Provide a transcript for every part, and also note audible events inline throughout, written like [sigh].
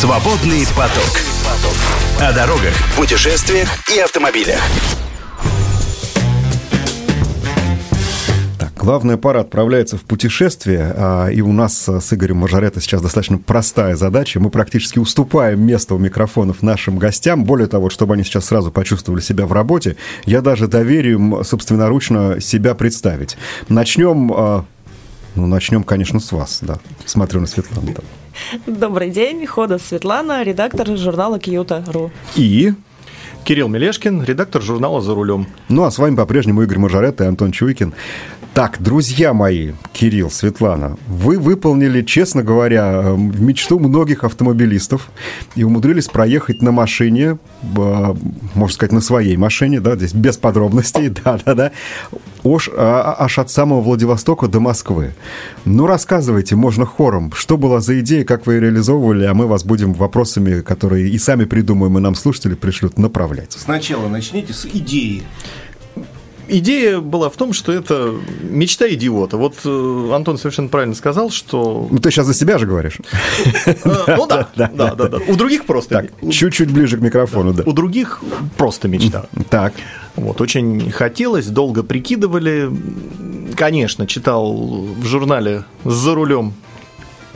Свободный поток. О дорогах, путешествиях и автомобилях. Главная пара отправляется в путешествие, а, и у нас с Игорем Мажоретто сейчас достаточно простая задача. Мы практически уступаем место у микрофонов нашим гостям. Более того, чтобы они сейчас сразу почувствовали себя в работе, я даже доверю им собственноручно себя представить. Начнем, а, ну, начнем, конечно, с вас, да. Смотрю на Светлану. Добрый день, Хода Светлана, редактор журнала Кьюта.ру. И Кирилл Мелешкин, редактор журнала «За рулем». Ну, а с вами по-прежнему Игорь Мажоретто и Антон Чуйкин. Так, друзья мои, Кирилл, Светлана, вы выполнили, честно говоря, эм, мечту многих автомобилистов и умудрились проехать на машине, можно сказать, на своей машине, да, здесь без подробностей, [laughs] да-да-да, аж, а, аж от самого Владивостока до Москвы. Ну, рассказывайте, можно хором, что была за идея, как вы ее реализовывали, а мы вас будем вопросами, которые и сами придумаем, и нам слушатели пришлют, направлять. Сначала начните с идеи. Идея была в том, что это мечта идиота. Вот э, Антон совершенно правильно сказал, что... Ну, ты сейчас за себя же говоришь. [laughs] Э, ну да, да, да, да. У других просто... Чуть-чуть ближе к микрофону, да. У других просто мечта. Так. Вот, очень хотелось, долго прикидывали. Конечно, читал в журнале «За рулем»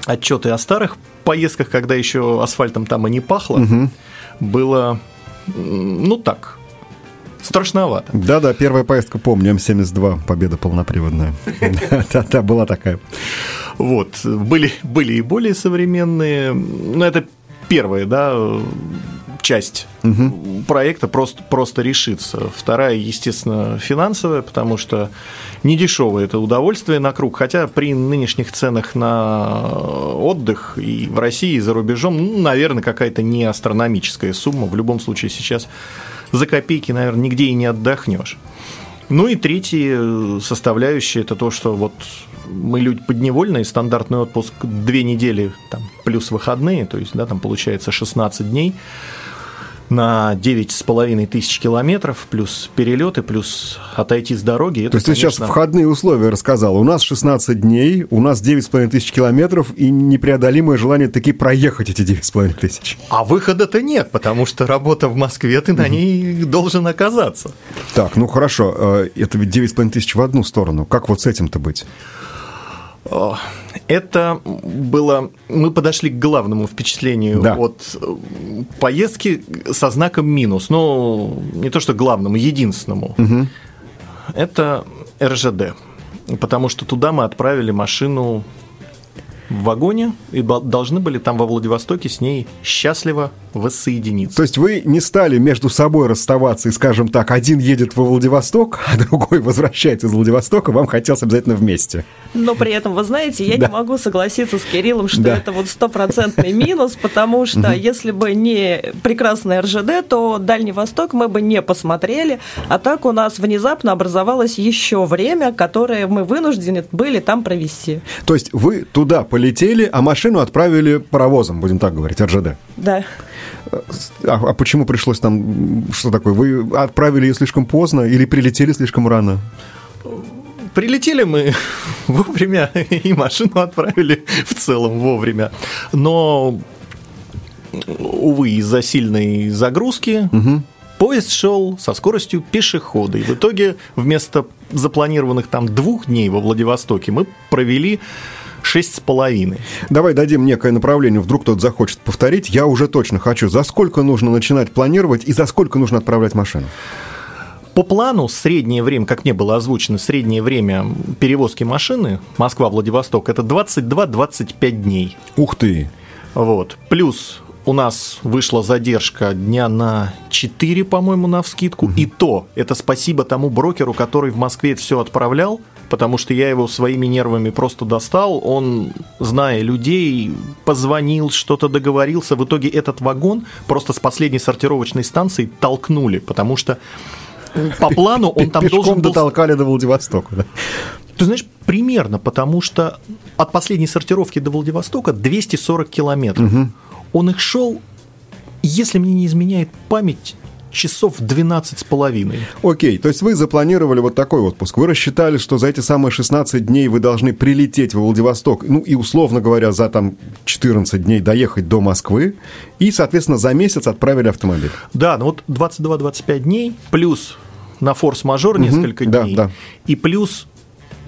отчеты о старых поездках, когда еще асфальтом там и не пахло. Было, ну так, страшновато. Да-да, первая поездка, помню, М72, победа полноприводная. [laughs] Да-да, была такая. Вот, были, были и более современные, но это первая, да, часть угу. проекта просто, просто решится. Вторая, естественно, финансовая, потому что не дешевое это удовольствие на круг, хотя при нынешних ценах на отдых и в России, и за рубежом, ну, наверное, какая-то не астрономическая сумма. В любом случае сейчас за копейки, наверное, нигде и не отдохнешь. Ну и третья составляющая – это то, что вот мы люди подневольные, стандартный отпуск две недели там, плюс выходные, то есть да, там получается 16 дней – на 9,5 тысяч километров, плюс перелеты, плюс отойти с дороги. Это, То есть конечно... ты сейчас входные условия рассказал. У нас 16 дней, у нас 9,5 тысяч километров и непреодолимое желание таки проехать эти 9,5 тысяч. А выхода-то нет, потому что работа в Москве, ты на ней должен оказаться. Так, ну хорошо, э, это ведь 9,5 тысяч в одну сторону. Как вот с этим-то быть? Это было... Мы подошли к главному впечатлению да. от э, поездки со знаком минус. Ну, не то что главному, единственному. Угу. Это РЖД. Потому что туда мы отправили машину в вагоне и должны были там во Владивостоке с ней счастливо воссоединиться. То есть вы не стали между собой расставаться и, скажем так, один едет во Владивосток, [laughs] а другой возвращается из Владивостока, вам хотелось обязательно вместе. Но при этом, вы знаете, я да. не могу согласиться с Кириллом, что да. это вот стопроцентный минус, потому [laughs] что если бы не прекрасная РЖД, то Дальний Восток мы бы не посмотрели, а так у нас внезапно образовалось еще время, которое мы вынуждены были там провести. То есть вы туда полетели, а машину отправили паровозом, будем так говорить, РЖД? Да. А, а почему пришлось там... Что такое? Вы отправили ее слишком поздно или прилетели слишком рано? Прилетели мы [laughs] вовремя и машину отправили в целом вовремя. Но, увы, из-за сильной загрузки угу. поезд шел со скоростью пешехода. И в итоге вместо запланированных там двух дней во Владивостоке мы провели шесть с половиной. Давай дадим некое направление, вдруг кто-то захочет повторить. Я уже точно хочу. За сколько нужно начинать планировать и за сколько нужно отправлять машину? По плану среднее время, как мне было озвучено, среднее время перевозки машины Москва-Владивосток это 22-25 дней. Ух ты! Вот. Плюс у нас вышла задержка дня на 4, по-моему, на вскидку. Угу. И то, это спасибо тому брокеру, который в Москве это все отправлял потому что я его своими нервами просто достал. Он, зная людей, позвонил, что-то договорился. В итоге этот вагон просто с последней сортировочной станции толкнули, потому что по плану он там Пешком должен был... дотолкали до Владивостока, да? Ты знаешь, примерно, потому что от последней сортировки до Владивостока 240 километров. Угу. Он их шел, если мне не изменяет память, часов 12 с половиной. Окей, то есть вы запланировали вот такой отпуск. Вы рассчитали, что за эти самые 16 дней вы должны прилететь в Владивосток, ну и, условно говоря, за там 14 дней доехать до Москвы, и, соответственно, за месяц отправили автомобиль. Да, ну вот 22-25 дней, плюс на форс-мажор несколько да, дней, да. и плюс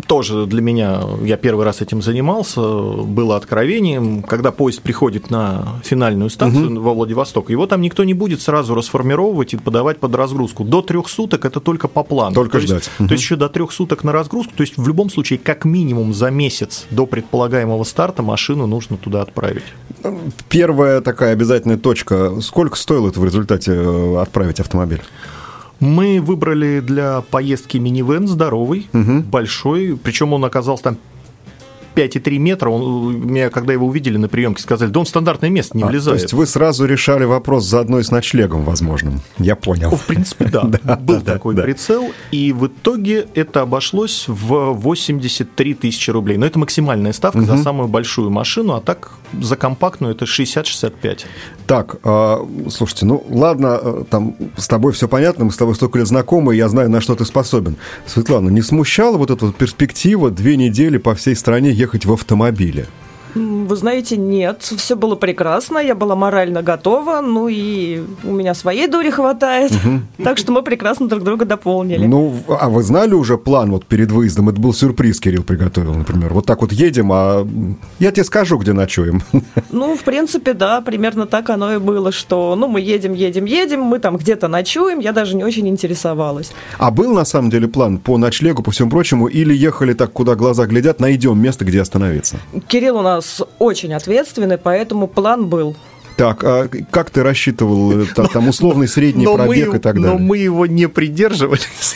тоже для меня, я первый раз этим занимался, было откровением, когда поезд приходит на финальную станцию во Владивосток, его там никто не будет сразу расформировывать и подавать под разгрузку. До трех суток это только по плану. Только то ждать. Есть, Мгм. То есть еще до трех суток на разгрузку, то есть в любом случае как минимум за месяц до предполагаемого старта машину нужно туда отправить. Первая такая обязательная точка. Сколько стоило это в результате э, отправить автомобиль? Мы выбрали для поездки минивэн здоровый, большой, причем он оказался там 5,3 метра. Он, меня, когда его увидели на приемке, сказали, да он в стандартное место не А, влезает. то есть вы сразу решали вопрос заодно и с ночлегом возможным. Я понял. В принципе, да, [laughs] был такой прицел, и в итоге это обошлось в 83 тысячи рублей. Но это максимальная ставка за самую большую машину, а так за компактную это 60-65. Так, а, слушайте, ну ладно, э, там с тобой все понятно, мы с тобой столько лет знакомы, я знаю, на что ты способен. Светлана, не смущала вот эта вот перспектива две недели по всей стране ехать в автомобиле? Вы знаете, нет, все было прекрасно, я была морально готова, ну и у меня своей дури хватает, так что мы прекрасно друг друга дополнили. Ну, а вы знали уже план вот перед выездом? Это был сюрприз, Кирилл приготовил, например. Вот так вот едем, а я тебе скажу, где ночуем. [laughs] Ну, в принципе, да, примерно так оно и было, что, ну, мы едем, едем, едем, мы там где-то ночуем, я даже не очень интересовалась. А был на самом деле план по ночлегу, по всему прочему, или ехали так, куда глаза глядят, найдем место, где остановиться? Кирилл у нас очень ответственный, поэтому план был. Так, а как ты рассчитывал э, та- там условный средний Но пробег и так Но далее? мы его не придерживались.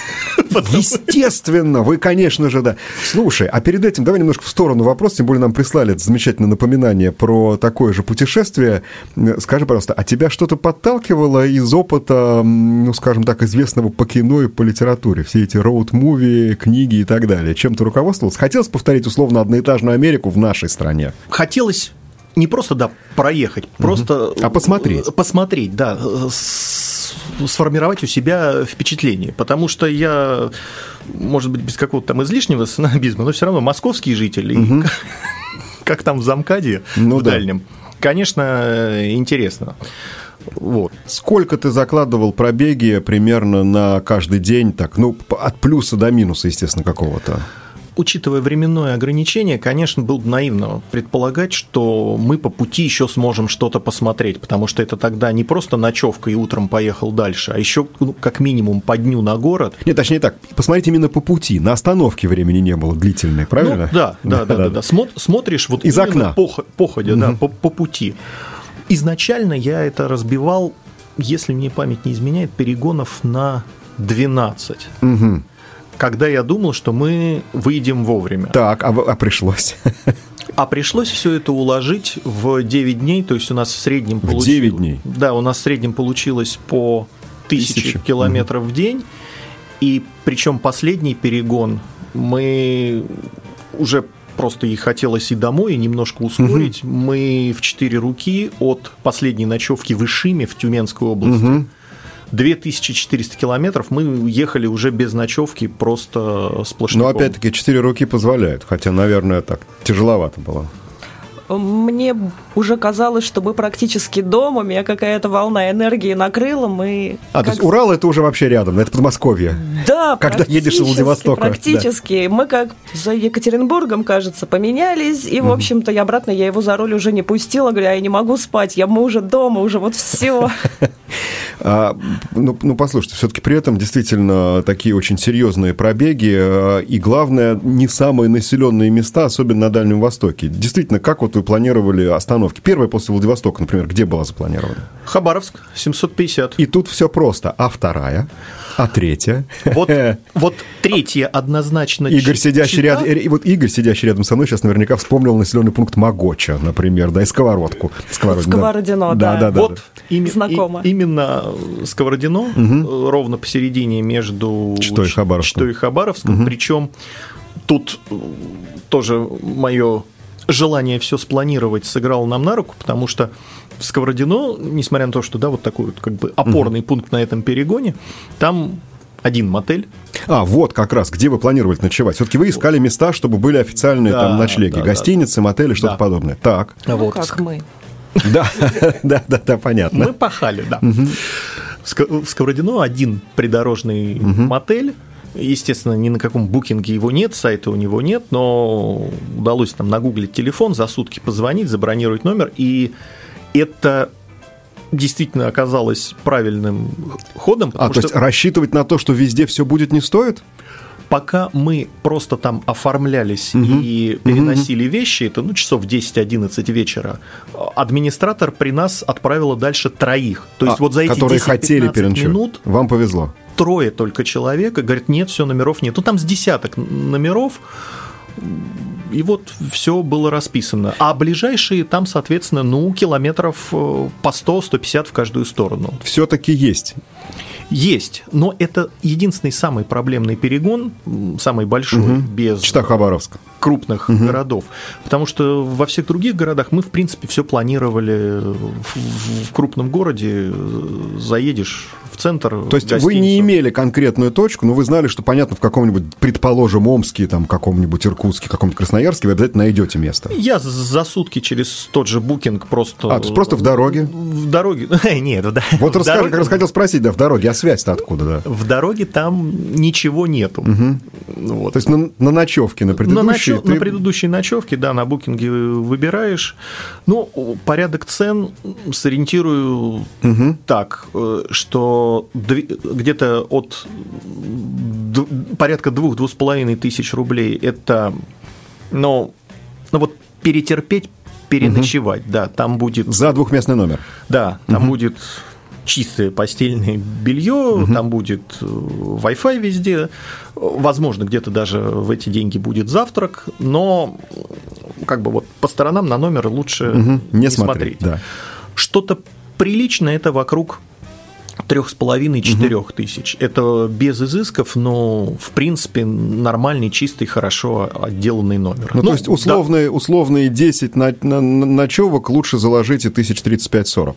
Потому- Естественно, вы, конечно же, да. Слушай, а перед этим давай немножко в сторону вопрос, тем более нам прислали это замечательное напоминание про такое же путешествие. Э, Скажи, пожалуйста, а тебя что-то подталкивало из опыта, ну, скажем так, известного по кино и по литературе? Все эти роуд-муви, книги и так далее. Чем ты руководствовался? Хотелось повторить условно одноэтажную Америку в нашей стране? Хотелось не просто, да, проехать, просто... А посмотреть. э, Посмотреть, да. э, с- Сформировать у себя впечатление. Потому что я, может быть, без какого-то там излишнего снобизма, но все равно московский житель. И как, [laughs] как там в Замкаде, Ну в да. дальнем. Конечно, интересно. Вот. Сколько ты закладывал пробеги примерно на каждый день, так, ну, от плюса до минуса, естественно, какого-то? Учитывая временное ограничение, конечно, было бы наивно предполагать, что мы по пути еще сможем что-то посмотреть, потому что это тогда не просто ночевка и утром поехал дальше, а еще ну, как минимум по дню на город. Нет, точнее так, посмотрите именно по пути. На остановке времени не было длительной, правильно? Ну, да, да, да, да, да. Смо- смотришь вот Из окна. по, хо- походе, да, по, по пути. Изначально я это разбивал, если мне память не изменяет, перегонов на 12. Мгм. Когда я думал, что мы выйдем вовремя. Так, а, в- а пришлось. А пришлось все это уложить в 9 дней, то есть у нас в среднем В получилось... 9 дней? Да, у нас в среднем получилось по тысяче Тысяча. километров в день, и причем последний перегон мы уже просто и хотелось и домой, и немножко ускорить. Мы в 4 руки от последней ночевки в Ишиме в Тюменской области. 2400 километров мы ехали уже без ночевки, просто сплошняком. Но опять-таки, четыре руки позволяют, хотя, наверное, так тяжеловато было. Мне уже казалось, что мы практически дома, меня какая-то волна энергии накрыла, мы... А, то как есть Урал это уже вообще рядом, это Подмосковье. Да, Когда едешь из Владивостока, Практически. Мы как за Екатеринбургом, кажется, поменялись. И, в общем-то, я обратно, я его за руль уже не пустила. Говорю, «А я не могу спать, я мы уже дома, уже вот все. [laughs] А, ну, ну, послушайте, все-таки при этом действительно такие очень серьезные пробеги, а, и главное, не самые населенные места, особенно на Дальнем Востоке. Действительно, как вот вы планировали остановки? Первая после Владивостока, например, где была запланирована? Хабаровск, 750. И тут все просто. А вторая? А третья? Вот, [laughs] вот третье однозначно. Игорь, сидящий Чита. рядом, и вот Игорь, сидящий рядом со мной, сейчас наверняка вспомнил населенный пункт Могоча, например, да, и сковородку. Сковородино. Сковородино, да. да. да, Вот да. име- Знакомо. и- именно Сковородино, э, ровно посередине между Читой и Хабаровском. Читой и Хабаровском. Причем тут э, тоже мое желание все спланировать сыграло нам на руку, потому что в Сковородино, несмотря на то, что да, вот такой вот как бы опорный пункт на этом перегоне, там один мотель. А, вот как раз, где вы планировали ночевать. Все-таки вы искали места, чтобы были официальные Да, там ночлеги, да, да. мотели, что-то Да. подобное. Так, Ну, Вот. как мы. да, [laughs] да, да, да, понятно. Мы пахали, да. В Ск- В Сковородино один придорожный мотель. Естественно, ни на каком букинге его нет, сайта у него нет, но удалось там нагуглить телефон, за сутки позвонить, забронировать номер, и это действительно оказалось правильным ходом, А, то есть рассчитывать на то, что везде все будет, не стоит? пока мы просто там оформлялись и переносили вещи, это ну, часов 10-11 вечера, администратор при нас отправила дальше троих. То есть А, вот за эти которые 10-15 хотели минут Вам повезло. Трое только человек, и говорят, нет, все, номеров нет. Ну, там с десяток номеров, и вот все было расписано. А ближайшие там, соответственно, ну, километров э, по 100-150 в каждую сторону. Все-таки есть. Есть, но это единственный самый проблемный перегон, самый большой, без Чита Хабаровск. крупных городов. Потому что во всех других городах мы, в принципе, все планировали в, в- крупном городе. э, Заедешь в центр. То есть вы не имели конкретную точку, но вы знали, что, понятно, в каком-нибудь, предположим, Омске, там, каком-нибудь Иркутске, каком-нибудь Красноярске вы обязательно найдете место. Я за сутки через тот же букинг просто... А, то есть просто в дороге? В дороге. [laughs] Нет, да. Вот расскажи, как раз хотел спросить, да, в дороге, а связь-то откуда, да? В дороге там ничего нету. Вот. То есть на, на ночевке, на На, предыдущей, ночё- ты- на предыдущей ночевке, да, на букинге выбираешь. Ну, порядок цен сориентирую так, э, что где-то от порядка двух-двух с половиной тысяч рублей это, ну, ну вот перетерпеть, переночевать, да, там будет за двухместный номер. да, там будет чистое постельное белье, там будет э, Wi-Fi везде, возможно, где-то даже в эти деньги будет завтрак, но м, как бы вот по сторонам на номер лучше Мгм, не, Не смотреть, да. Что-то приличное это вокруг трех с половиной четырех тысяч. Это без изысков, но в принципе нормальный, чистый, хорошо отделанный номер. Ну, то есть да, условные, условные 10 на, на- на- ночевок лучше заложить и тысяч 35-40.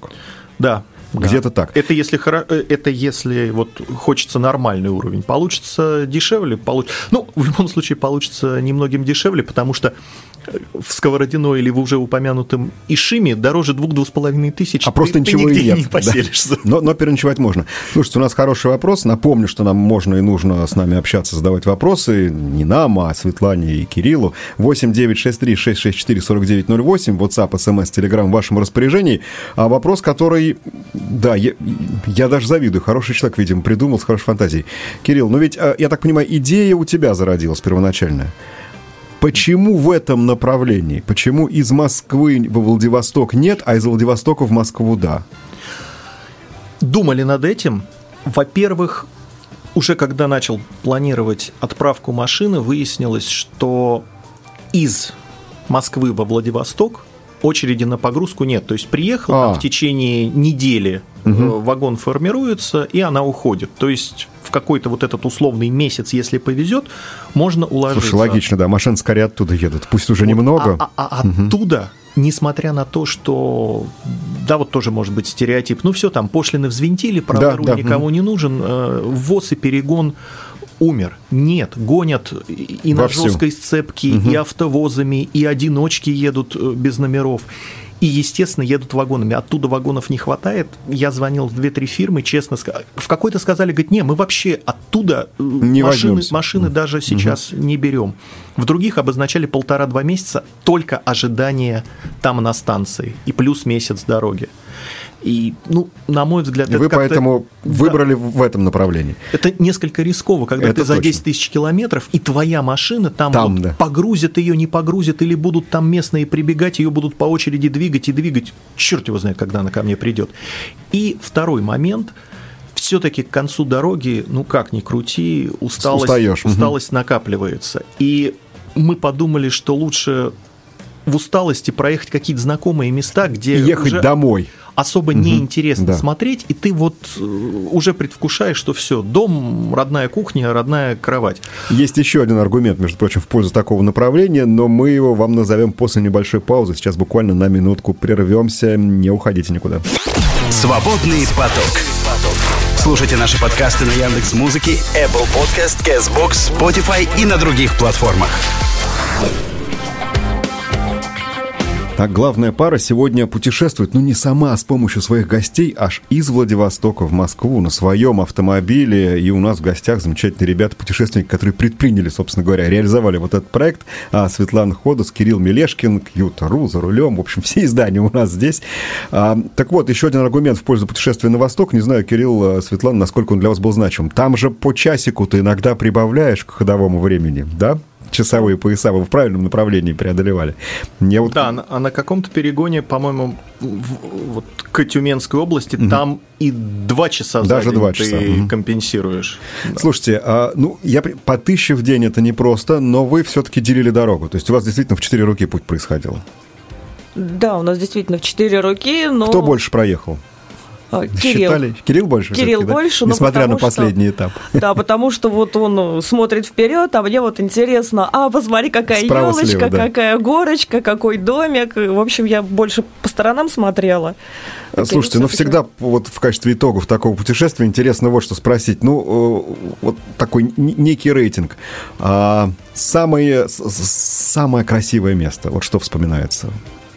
Да. Да. Где-то так. Это если, э, это если вот хочется нормальный уровень. Получится дешевле, получ... ну, в любом случае получится немногим дешевле, потому что в Сковородино или в уже упомянутом Ишиме дороже двух-двух с половиной тысяч А просто ты, ты ничего и нигде нет. не да. поселишься. Но, но переночевать можно. Слушайте, у нас хороший вопрос. Напомню, что нам можно и нужно с нами общаться, задавать вопросы. Не нам, а Светлане и Кириллу. 8 9 6 3 6 6 4 49 08. WhatsApp, SMS, Telegram в вашем распоряжении. А вопрос, который... Да, я, я даже завидую. Хороший человек, видимо, придумал с хорошей фантазией. Кирилл, ну ведь, э, я так понимаю, идея у тебя зародилась первоначальная. Почему в этом направлении? Почему из Москвы во Владивосток нет, а из Владивостока в Москву да? Думали над этим. Во-первых, уже когда начал планировать отправку машины, выяснилось, что из Москвы во Владивосток очереди на погрузку нет. То есть приехал, А. в течение недели э, вагон формируется, и она уходит. То есть в какой-то вот этот условный месяц, если повезет, можно уложиться. Слушай, логично, да. Машин скорее оттуда едут. Пусть уже немного. А, а- а оттуда, несмотря на то, что, да, вот тоже может быть стереотип, ну все, там пошлины взвинтили, правый Да, руль да, никому не нужен, э, ввоз и перегон умер. Нет, гонят и и на Вовсю. жесткой сцепке, и автовозами, и одиночки едут э, без номеров. И, естественно, едут вагонами. Оттуда вагонов не хватает. Я звонил в 2-3 фирмы, честно сказать. В какой-то сказали, говорит, не, мы вообще оттуда э, Не машины, возьмемся. машины даже сейчас не берем. В других обозначали полтора-два месяца только ожидание там на станции и плюс месяц дороги. И, ну, на мой взгляд, И это вы поэтому Да. выбрали в этом направлении. Это несколько рисково, когда Это ты за точно. 10 тысяч километров, и твоя машина там, Там, вот да. погрузят ее, не погрузят, или будут там местные прибегать, ее будут по очереди двигать и двигать. Черт его знает, когда она ко мне придет. И второй момент. Все-таки к концу дороги, ну как ни крути, усталость, Устаешь, усталость накапливается. И мы подумали, что лучше в усталости проехать какие-то знакомые места, где И ехать уже- домой. Особо неинтересно Да. смотреть, и ты вот э, уже предвкушаешь, что все, дом, родная кухня, родная кровать. Есть еще один аргумент, между прочим, в пользу такого направления, но мы его вам назовем после небольшой паузы. Сейчас буквально на минутку прервемся. Не уходите никуда. Свободный поток. Слушайте наши подкасты на Яндекс Музыке, Apple Podcast, Castbox, Spotify и на других платформах. Так, главная пара сегодня путешествует, ну не сама, а с помощью своих гостей аж из Владивостока в Москву на своем автомобиле. И у нас в гостях замечательные ребята-путешественники, которые предприняли, собственно говоря, реализовали вот этот проект. А, Светлана Ходос, Кирилл Мелешкин, Кьюта.ру за рулем. В общем, все издания у нас здесь. А, так вот, еще один аргумент в пользу путешествия на восток. Не знаю, Кирилл, э, Светлана, насколько он для вас был значим. Там же по часику ты иногда прибавляешь к ходовому времени, да? Часовые пояса вы в правильном направлении преодолевали. Мне вот Да, а на каком-то перегоне, по-моему, в- вот к Тюменской области, там и два часа за Даже день два ты часа, мгм. компенсируешь. Да. Слушайте, а, ну, я по тысяче в день это непросто, но вы все-таки делили дорогу. То есть у вас действительно в четыре руки путь происходил. Да, у нас действительно в четыре руки, но... Кто больше проехал? А, Кирилл. Считали? Кирилл больше? Кирилл всё-таки, да? больше, ну, Несмотря на потому что- последний этап. Да, потому что вот он э, смотрит вперед, а мне вот интересно, а посмотри, какая Справа, елочка, слева, да. какая горочка, какой домик. В общем, я больше по сторонам смотрела. А, Слушайте, ну всегда вот в качестве итогов такого путешествия интересно вот что спросить. Ну, э, вот такой некий рейтинг. А, Самое, самое красивое место, вот что вспоминается?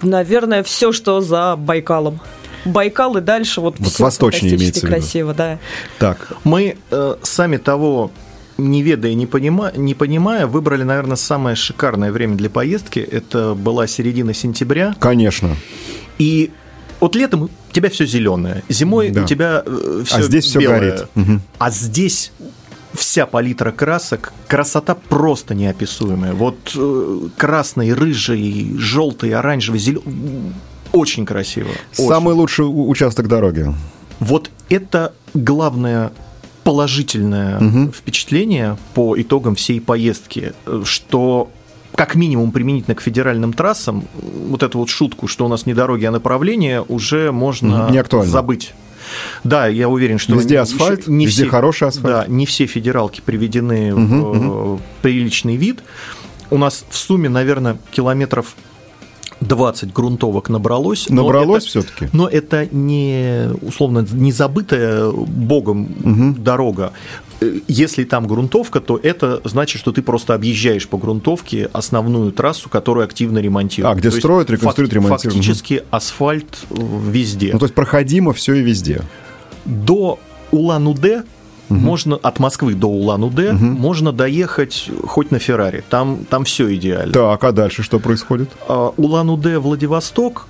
Наверное, все, что за Байкалом. Байкал и дальше вот, Вот всё восточнее имеется в виду. красиво, да. Так, Мы, э, сами того не ведая, не, понима, не понимая, выбрали, наверное, самое шикарное время для поездки. Это была середина сентября. конечно. И вот летом у тебя все зеленое, зимой Да. у тебя все А здесь всё горит. Мгм. А здесь вся палитра красок, красота просто неописуемая. Вот э, красный, рыжий, желтый, оранжевый, зеленый. Очень красиво. очень. Самый лучший участок дороги. Вот это главное положительное впечатление по итогам всей поездки, э, что как минимум применительно к федеральным трассам, э, вот эту вот шутку, что у нас не дороги, а направления, уже можно не актуально. забыть. Да, я уверен, что Везде асфальт, не везде все, хороший асфальт. Да, не все федералки приведены в э, приличный вид. У нас в сумме, наверное, километров 20 грунтовок набралось. Набралось всё-таки? но это не, условно, не забытая богом дорога. Э, Если там грунтовка, то это значит, что ты просто объезжаешь по грунтовке основную трассу, которую активно ремонтируют. А, где То строят, реконструируют, фак- ремонтируют. Фактически асфальт э, везде. Ну, то есть проходимо все и везде. До Улан-Удэ можно от Москвы до Улан-Удэ можно доехать хоть на Феррари. Там, там все идеально. Так, а дальше что происходит? А, Улан-Удэ, Владивосток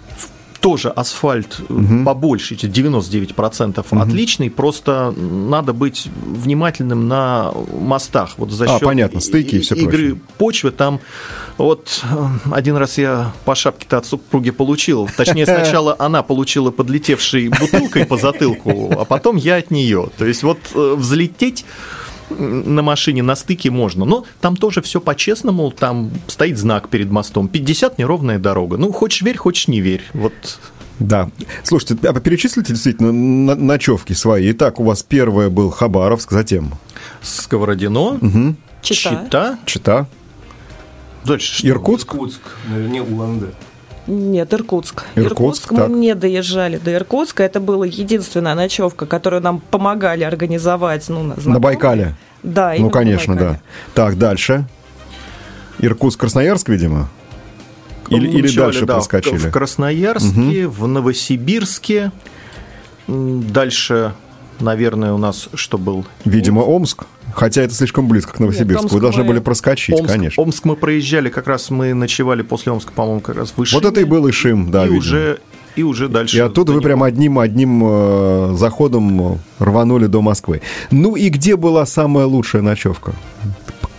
тоже асфальт э, побольше, 99% отличный, просто надо быть внимательным на мостах. Вот за А, счет понятно, стыки и всё игры прочее. почвы там вот э, один раз я по шапке-то от супруги получил. Точнее, сначала [laughs] она получила подлетевшей бутылкой по затылку, а потом я от нее. То есть вот э, взлететь на машине на стыке можно. Но там тоже все по-честному, там стоит знак перед мостом. 50 неровная дорога. Ну, хочешь верь, хочешь не верь. Вот Да. Слушайте, а перечислите действительно ночевки свои. Итак, у вас первое был Хабаровск, затем Сковородино, Чита. Чита. Чита, Дальше что? Иркутск. Иркутск, наверное, Улан-Удэ. Нет, Иркутск. Иркутск, мы так. не доезжали до Иркутска. Это была единственная ночевка, которую нам помогали организовать. Ну, на знакомые. Байкале. Да, Ну, на конечно, Байкале. да. Так, дальше. Иркутск, Красноярск, видимо? Или, или дальше да, проскочили? В Красноярске, в Новосибирске. Дальше, наверное, у нас что был? Видимо, Омск. Хотя это слишком близко к Новосибирску. Омск Вы должны мы- были проскочить, Омск, конечно. Омск мы проезжали, как раз мы ночевали после Омска, по-моему, как раз выше. Вот это и был Ишим, да, и видимо. уже, и уже дальше. И оттуда вы до прям него. одним, одним э, заходом рванули до Москвы. Ну и где была самая лучшая ночевка?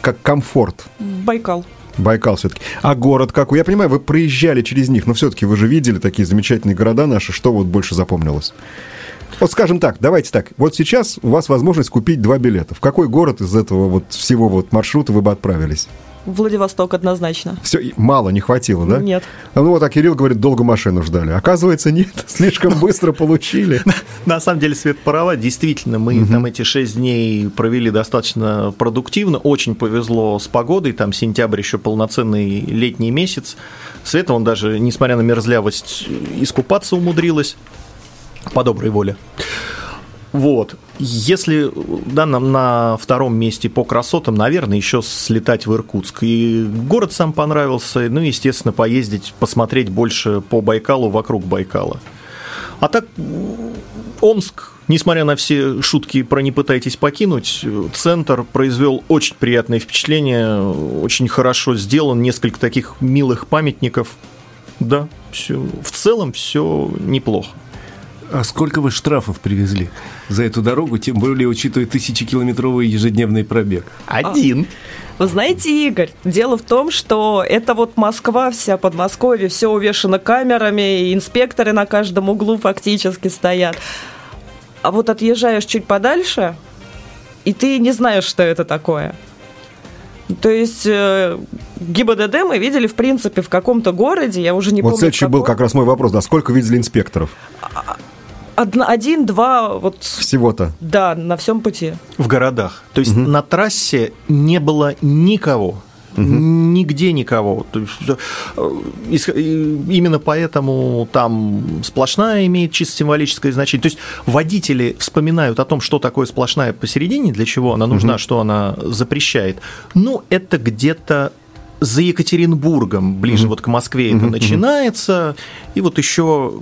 Как комфорт. Байкал. Байкал все-таки. А город какой? Я понимаю, вы проезжали через них, но все-таки вы же видели такие замечательные города наши. Что вот больше запомнилось? Вот скажем так, давайте так. Вот сейчас у вас возможность купить два билета. В какой город из этого вот всего вот маршрута вы бы отправились? Владивосток однозначно. Все, мало не хватило, да? Нет. Ну вот, а Кирилл говорит, долго машину ждали. Оказывается, нет, [laughs] слишком быстро получили. [laughs] На самом деле, Свет права, действительно, мы там эти шесть дней провели достаточно продуктивно. Очень повезло с погодой, там сентябрь еще полноценный летний месяц. Света, он даже, несмотря на мерзлявость, искупаться умудрилась по доброй воле. Вот. Если да, нам на втором месте по красотам, наверное, еще слетать в Иркутск. И город сам понравился, ну, естественно, поездить, посмотреть больше по Байкалу, вокруг Байкала. А так, Омск, несмотря на все шутки про «не пытайтесь покинуть», центр произвел очень приятное впечатление, очень хорошо сделан, несколько таких милых памятников. Да, все, в целом все неплохо. А сколько вы штрафов привезли за эту дорогу, тем более учитывая тысячекилометровый ежедневный пробег? Один. Вы знаете, Игорь, дело в том, что это вот Москва вся, Подмосковье, все увешано камерами, и инспекторы на каждом углу фактически стоят. А вот отъезжаешь чуть подальше, и ты не знаешь, что это такое. То есть э, ГИБДД мы видели, в принципе, в каком-то городе, я уже не вот помню. Вот следующий был как раз мой вопрос, да, сколько видели инспекторов? Один-два вот всего-то. Да, на всем пути. В городах. То есть угу. на трассе не было никого. Угу. Нигде никого. То есть, э, именно поэтому там сплошная имеет чисто символическое значение. То есть водители вспоминают о том, что такое сплошная посередине, для чего она нужна, угу. что она запрещает. Ну, это где-то за Екатеринбургом, ближе mm-hmm. вот к Москве mm-hmm. это начинается, и вот еще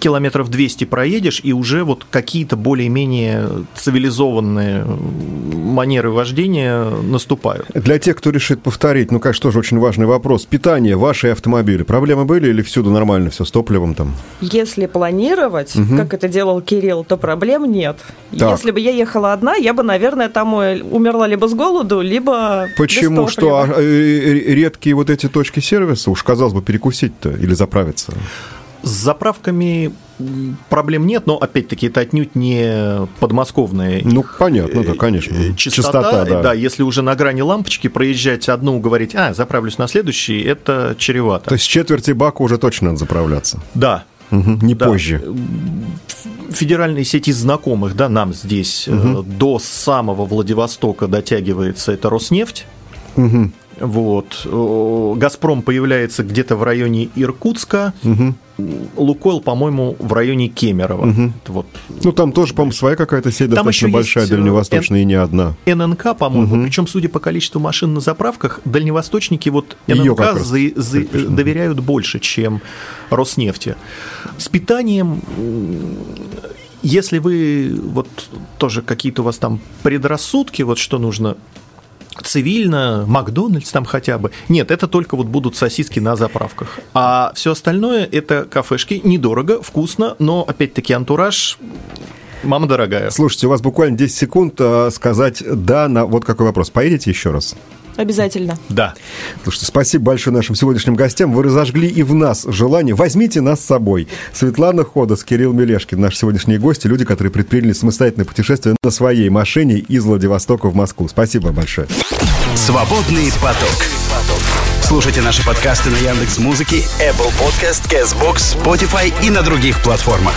километров 200 проедешь, и уже вот какие-то более-менее цивилизованные манеры вождения наступают. Для тех, кто решит повторить, ну, конечно, тоже очень важный вопрос. Питание, ваши автомобили, проблемы были или всюду нормально все с топливом там? Если планировать, угу. как это делал Кирилл, то проблем нет. Так. Если бы я ехала одна, я бы, наверное, там умерла либо с голоду, либо Почему? Без Что, а, редкие вот эти точки сервиса, уж казалось бы, перекусить-то или заправиться? С заправками проблем нет, но опять-таки это отнюдь не подмосковная. Ну, понятно, да, конечно. Частота, Частота да. да. Если уже на грани лампочки проезжать одну, говорить, а, заправлюсь на следующий, это чревато. То есть четверти бака уже точно надо заправляться? Да. Угу, не да. позже. Федеральные сети знакомых, да, нам здесь угу. до самого Владивостока дотягивается это Роснефть. Угу. Вот. Газпром появляется где-то в районе Иркутска. Угу. Лукойл, по-моему, в районе Кемерово. Угу. Вот. Ну, там тоже, по-моему, своя какая-то сеть там достаточно большая, есть, дальневосточная, Н... и не одна. ННК, по-моему. Угу. Причем, судя по количеству машин на заправках, дальневосточники вот ННК за, за, доверяют больше, чем Роснефти. С питанием если вы вот тоже какие-то у вас там предрассудки, вот что нужно цивильно, Макдональдс там хотя бы. Нет, это только вот будут сосиски на заправках. А все остальное это кафешки, недорого, вкусно, но опять-таки антураж Мама дорогая. Слушайте, у вас буквально 10 секунд а, сказать «да» на вот какой вопрос. Поедете еще раз? Обязательно. Да. Слушайте, спасибо большое нашим сегодняшним гостям. Вы разожгли и в нас желание. Возьмите нас с собой. Светлана Ходос, Кирилл Мелешкин, наши сегодняшние гости, люди, которые предприняли самостоятельное путешествие на своей машине из Владивостока в Москву. Спасибо большое. Свободный поток. Слушайте наши подкасты на Яндекс Музыке, Apple Podcast, Castbox, Spotify и на других платформах.